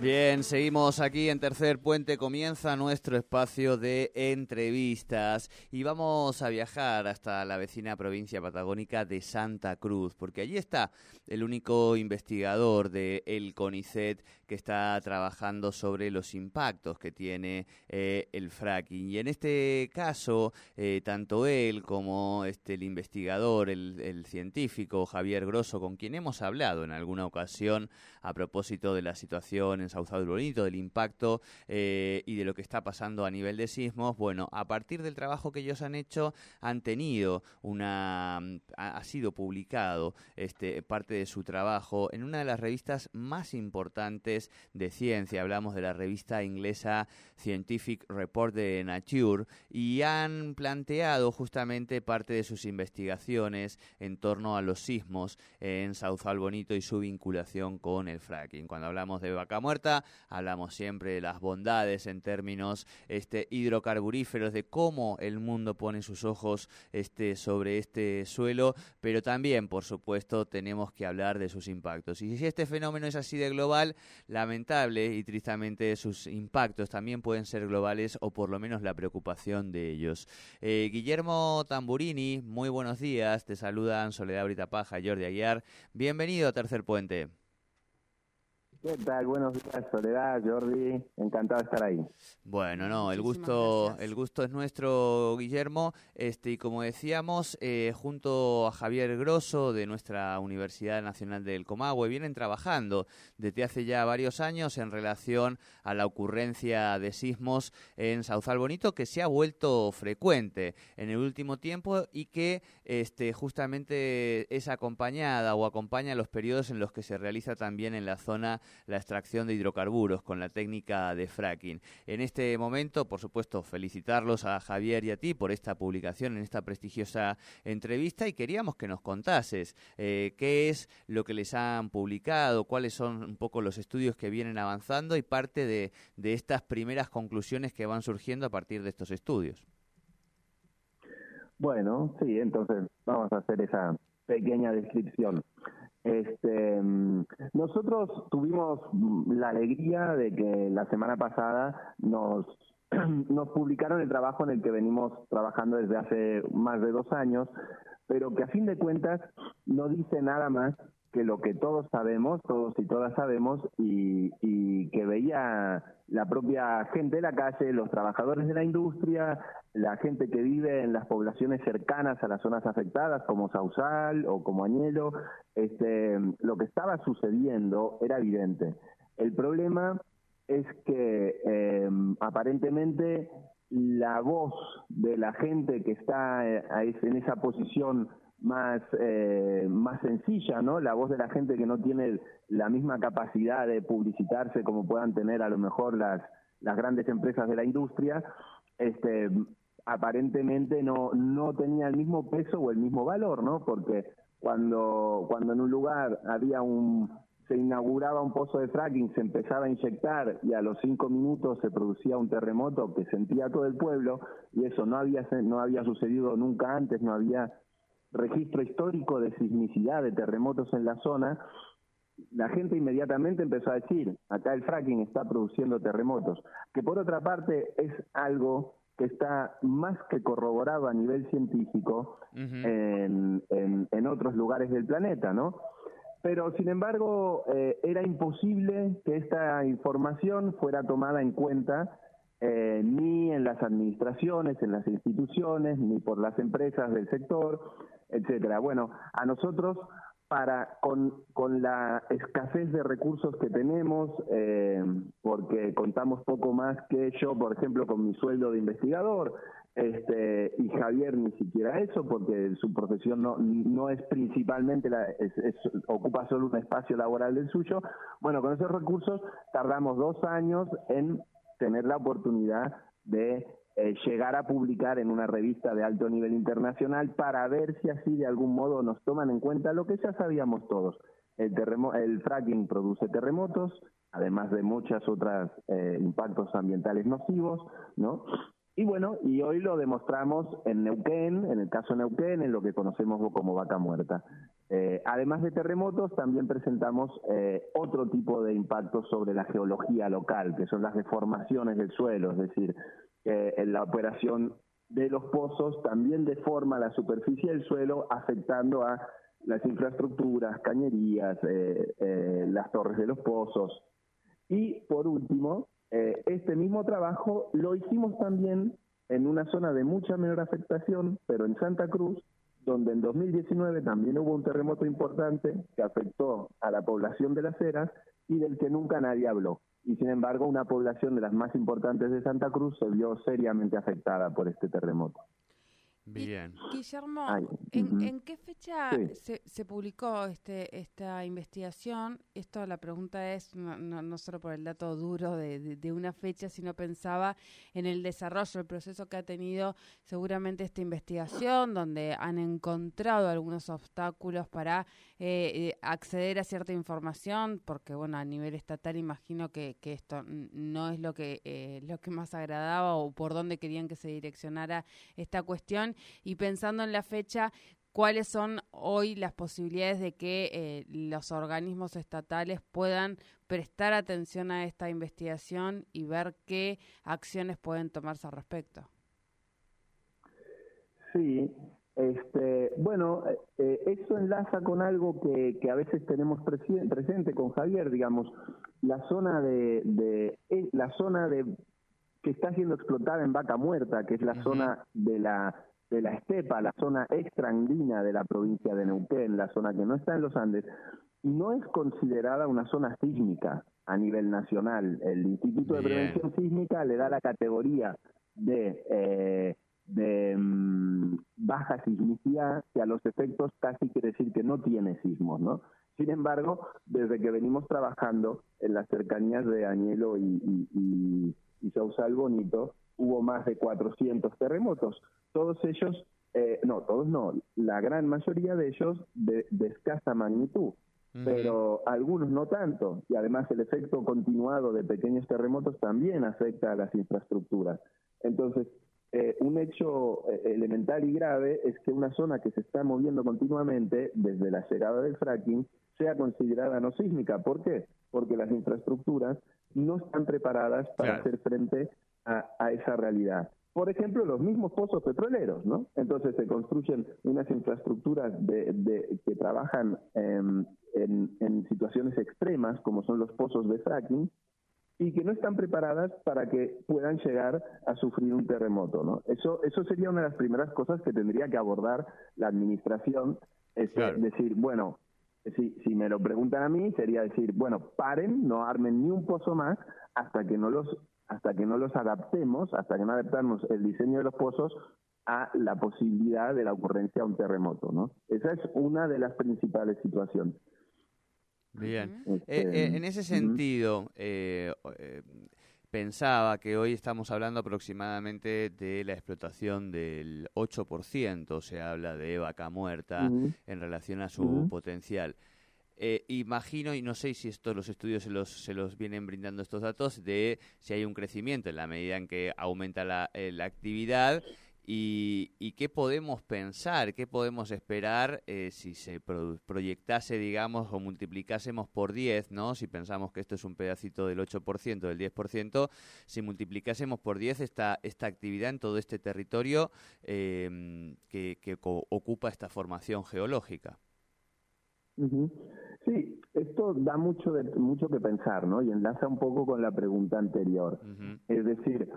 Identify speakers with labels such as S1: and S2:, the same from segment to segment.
S1: Bien, seguimos aquí en Tercer Puente. Comienza nuestro espacio de entrevistas y vamos a viajar hasta la vecina provincia patagónica de Santa Cruz, porque allí está el único investigador de el CONICET que está trabajando sobre los impactos que tiene eh, el fracking. Y en este caso, eh, tanto él como este el investigador, el, científico Javier Grosso, con quien hemos hablado en alguna ocasión a propósito de la situación en Sauzado Bonito, del impacto eh, y de lo que está pasando a nivel de sismos, bueno, a partir del trabajo que ellos han hecho, han tenido una, ha, ha sido publicado este, parte de su trabajo en una de las revistas más importantes de ciencia, hablamos de la revista inglesa Scientific Report de Nature, y han planteado justamente parte de sus investigaciones en torno a los sismos en Sauzal Bonito y su vinculación con el fracking. Cuando hablamos de vaca muerta, hablamos siempre de las bondades en términos este, hidrocarburíferos, de cómo el mundo pone sus ojos este, sobre este suelo, pero también, por supuesto, tenemos que hablar de sus impactos. Y si este fenómeno es así de global, lamentable y tristemente sus impactos también pueden ser globales o por lo menos la preocupación de ellos. Eh, Guillermo Tamburini, muy buenos días, te saludan Soledad Brita Paja, Jordi Aguiar. Bienvenido a Tercer Puente.
S2: ¿Qué tal? Buenos días, Soledad, Jordi. Encantado de estar ahí.
S1: Bueno, no, el gusto, el gusto es nuestro, Guillermo. Este y como decíamos, eh, junto a Javier Grosso de nuestra Universidad Nacional del Comahue vienen trabajando desde hace ya varios años en relación a la ocurrencia de sismos en Sauzal Bonito que se ha vuelto frecuente en el último tiempo y que este justamente es acompañada o acompaña los periodos en los que se realiza también en la zona la extracción de hidrocarburos con la técnica de fracking. En este momento, por supuesto, felicitarlos a Javier y a ti por esta publicación en esta prestigiosa entrevista y queríamos que nos contases eh, qué es lo que les han publicado, cuáles son un poco los estudios que vienen avanzando y parte de, de estas primeras conclusiones que van surgiendo a partir de estos estudios.
S2: Bueno, sí, entonces vamos a hacer esa pequeña descripción. Este, nosotros tuvimos la alegría de que la semana pasada nos nos publicaron el trabajo en el que venimos trabajando desde hace más de dos años, pero que a fin de cuentas no dice nada más que lo que todos sabemos, todos y todas sabemos, y, y, que veía la propia gente de la calle, los trabajadores de la industria, la gente que vive en las poblaciones cercanas a las zonas afectadas, como Sausal o como Añelo, este, lo que estaba sucediendo era evidente. El problema es que eh, aparentemente la voz de la gente que está eh, en esa posición más, eh, más sencilla, ¿no? La voz de la gente que no tiene la misma capacidad de publicitarse como puedan tener a lo mejor las, las grandes empresas de la industria, este, aparentemente no, no tenía el mismo peso o el mismo valor, ¿no? Porque cuando, cuando en un lugar había un, se inauguraba un pozo de fracking, se empezaba a inyectar y a los cinco minutos se producía un terremoto que sentía todo el pueblo y eso no había, no había sucedido nunca antes, no había registro histórico de sismicidad de terremotos en la zona, la gente inmediatamente empezó a decir, acá el fracking está produciendo terremotos, que por otra parte es algo que está más que corroborado a nivel científico uh -huh. en, en, en, otros lugares del planeta, ¿no? Pero, sin embargo, eh, era imposible que esta información fuera tomada en cuenta eh, ni en las administraciones, en las instituciones, ni por las empresas del sector, etcétera. Bueno, a nosotros para con, con la escasez de recursos que tenemos, eh, porque contamos poco más que yo, por ejemplo, con mi sueldo de investigador, este, y Javier ni siquiera eso, porque su profesión no, no es principalmente, la, es, ocupa solo un espacio laboral del suyo. Bueno, con esos recursos tardamos dos años en tener la oportunidad de eh, llegar a publicar en una revista de alto nivel internacional para ver si así de algún modo nos toman en cuenta lo que ya sabíamos todos. El, el fracking produce terremotos, además de muchas otras eh, impactos ambientales nocivos, ¿no? Y bueno, y hoy lo demostramos en Neuquén, en el caso Neuquén, en lo que conocemos como vaca muerta. Eh, además de terremotos, también presentamos eh, otro tipo de impactos sobre la geología local, que son las deformaciones del suelo, es decir, en la operación de los pozos también deforma la superficie del suelo, afectando a las infraestructuras, cañerías, eh, las torres de los pozos. Y por último, eh, este mismo trabajo lo hicimos también en una zona de mucha menor afectación, pero en Santa Cruz, donde en 2019 también hubo un terremoto importante que afectó a la población de las Heras y del que nunca nadie habló. Y sin embargo, una población de las más importantes de Santa Cruz se vio seriamente afectada por este terremoto.
S1: Bien.
S3: Guillermo, ¿en, qué fecha se, publicó este, esta investigación? Esto, la pregunta es no, no, solo por el dato duro de, de, una fecha, sino pensaba en el desarrollo, el proceso que ha tenido seguramente esta investigación, donde han encontrado algunos obstáculos para eh, eh, acceder a cierta información, porque bueno, a nivel estatal imagino que, que esto no es lo que, eh, lo que más agradaba o por dónde querían que se direccionara esta cuestión y pensando en la fecha, ¿cuáles son hoy las posibilidades de que eh, los organismos estatales puedan prestar atención a esta investigación y ver qué acciones pueden tomarse al respecto?
S2: Sí, este, bueno, eh, eh, eso enlaza con algo que, a veces tenemos presente con Javier, digamos, la zona de, de la zona de que está siendo explotada en Vaca Muerta, que es la zona de la de la estepa, la zona extraandina de la provincia de Neuquén, la zona que no está en los Andes, no es considerada una zona sísmica a nivel nacional. El Instituto de Prevención Sísmica le da la categoría de, eh, de mm, baja sismicidad, que a los efectos casi quiere decir que no tiene sismos, ¿no? Sin embargo, desde que venimos trabajando en las cercanías de Añelo y, y, y, y Bonito, hubo más de 400 terremotos. Todos ellos, eh, no, todos no, la gran mayoría de ellos de, escasa magnitud, pero algunos no tanto. Y además el efecto continuado de pequeños terremotos también afecta a las infraestructuras. Entonces, eh, un hecho eh, elemental y grave es que una zona que se está moviendo continuamente desde la llegada del fracking sea considerada no sísmica. ¿Por qué? Porque las infraestructuras no están preparadas para hacer frente a, esa realidad. Por ejemplo, los mismos pozos petroleros, ¿no? Entonces se construyen unas infraestructuras de, que trabajan en, situaciones extremas, como son los pozos de fracking, y que no están preparadas para que puedan llegar a sufrir un terremoto, ¿no? Eso, eso sería una de las primeras cosas que tendría que abordar la administración, es decir, bueno, si, si me lo preguntan a mí, sería decir, bueno, paren, no armen ni un pozo más hasta que no los hasta que no los adaptemos, hasta que no adaptamos el diseño de los pozos a la posibilidad de la ocurrencia de un terremoto, ¿no? Esa es una de las principales situaciones.
S1: Bien. Este, eh, eh, en ese sentido, eh, pensaba que hoy estamos hablando aproximadamente de la explotación del 8%, se habla de vaca muerta en relación a su potencial. Eh, imagino, y no sé si esto los estudios se los, se los vienen brindando estos datos, de si hay un crecimiento en la medida en que aumenta la, eh, actividad y, y, qué podemos pensar, qué podemos esperar eh, si se proyectase, digamos, o multiplicásemos por 10, ¿no? Si pensamos que esto es un pedacito del 8%, del 10%, si multiplicásemos por 10 esta, esta actividad en todo este territorio que, que ocupa esta formación geológica.
S2: Sí, esto da mucho de, mucho que pensar, ¿no? Y enlaza un poco con la pregunta anterior. Es decir,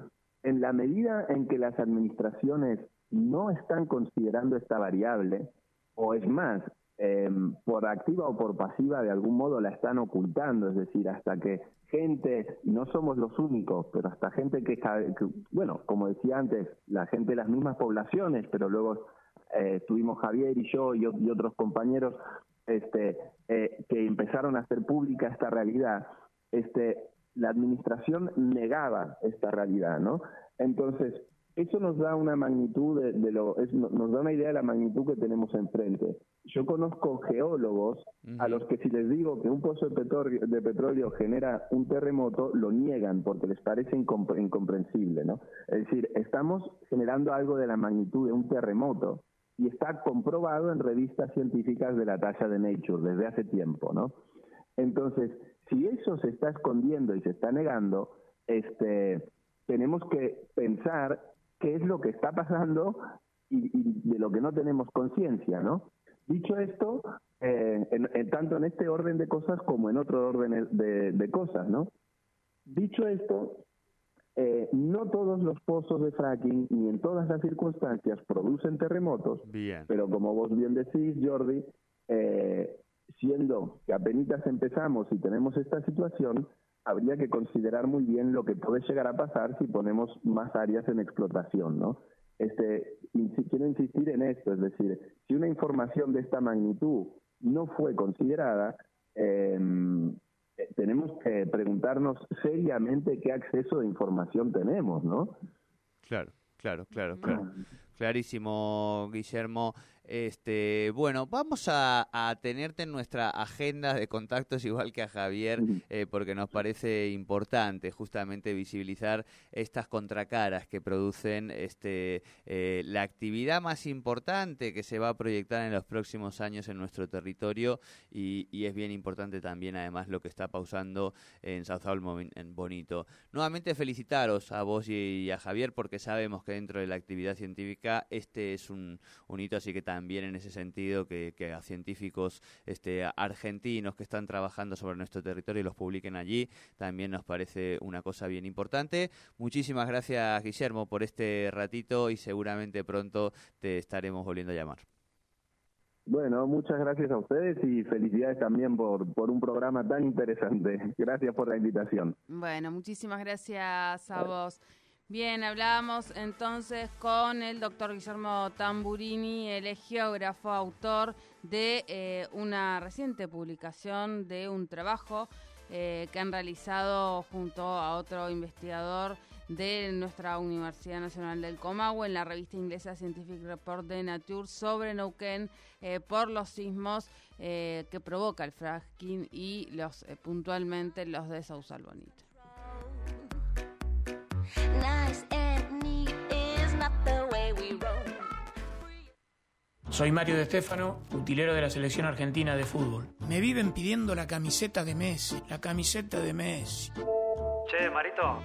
S2: en la medida en que las administraciones no están considerando esta variable, o es más, em, por activa o por pasiva de algún modo la están ocultando, es decir, hasta que gente, no somos los únicos, pero hasta gente que, bueno, como decía antes, la gente de las mismas poblaciones, pero luego eh, estuvimos Javier y yo y, otros compañeros este, eh, que empezaron a hacer pública esta realidad, este, la administración negaba esta realidad, ¿no? Entonces, eso nos da una magnitud de, lo, nos da una idea de la magnitud que tenemos enfrente. Yo conozco geólogos a los que si les digo que un pozo de petróleo, de petróleo genera un terremoto, lo niegan porque les parece incomprensible, ¿no? Es decir, estamos generando algo de la magnitud de un terremoto y está comprobado en revistas científicas de la talla de Nature desde hace tiempo, ¿no? Entonces, si eso se está escondiendo y se está negando, este, tenemos que pensar qué es lo que está pasando y, de lo que no tenemos conciencia, ¿no? Dicho esto, eh, tanto en este orden de cosas como en otro orden de, cosas, ¿no? Dicho esto, eh, no todos los pozos de fracking ni en todas las circunstancias producen terremotos, pero como vos bien decís, Jordi, eh, siendo que apenas empezamos y tenemos esta situación, habría que considerar muy bien lo que puede llegar a pasar si ponemos más áreas en explotación, ¿no? Este, quiero insistir en esto, es decir, si una información de esta magnitud no fue considerada, eh, tenemos que preguntarnos seriamente qué acceso de información tenemos, ¿no?
S1: Claro, claro, claro, claro. Clarísimo, Guillermo. Este, bueno, vamos a, tenerte en nuestra agenda de contactos igual que a Javier, eh, porque nos parece importante justamente visibilizar estas contracaras que producen este, eh, la actividad más importante que se va a proyectar en los próximos años en nuestro territorio y, es bien importante también además lo que está pausando en South en Bonito. Nuevamente felicitaros a vos y, a Javier porque sabemos que dentro de la actividad científica este es un, un hito, así que también en ese sentido que, a científicos este, argentinos que están trabajando sobre nuestro territorio y los publiquen allí, también nos parece una cosa bien importante. Muchísimas gracias, Guillermo, por este ratito y seguramente pronto te estaremos volviendo a llamar.
S2: Bueno, muchas gracias a ustedes y felicidades también por, por un programa tan interesante. Gracias por la invitación.
S3: Bueno, muchísimas gracias a vos. Bien, hablábamos entonces con el doctor Guillermo Tamburini, el geógrafo, autor de eh, una reciente publicación de un trabajo eh, que han realizado junto a otro investigador de nuestra Universidad Nacional del Comahue en la revista inglesa Scientific Report de Nature sobre Neuquén eh, por los sismos que provoca el fracking y los puntualmente los de Sausalbonito.
S4: Soy Mario De Stefano, utilero de la selección argentina de fútbol.
S5: Me viven pidiendo la camiseta de Messi, la camiseta de Messi.
S6: Che, Marito,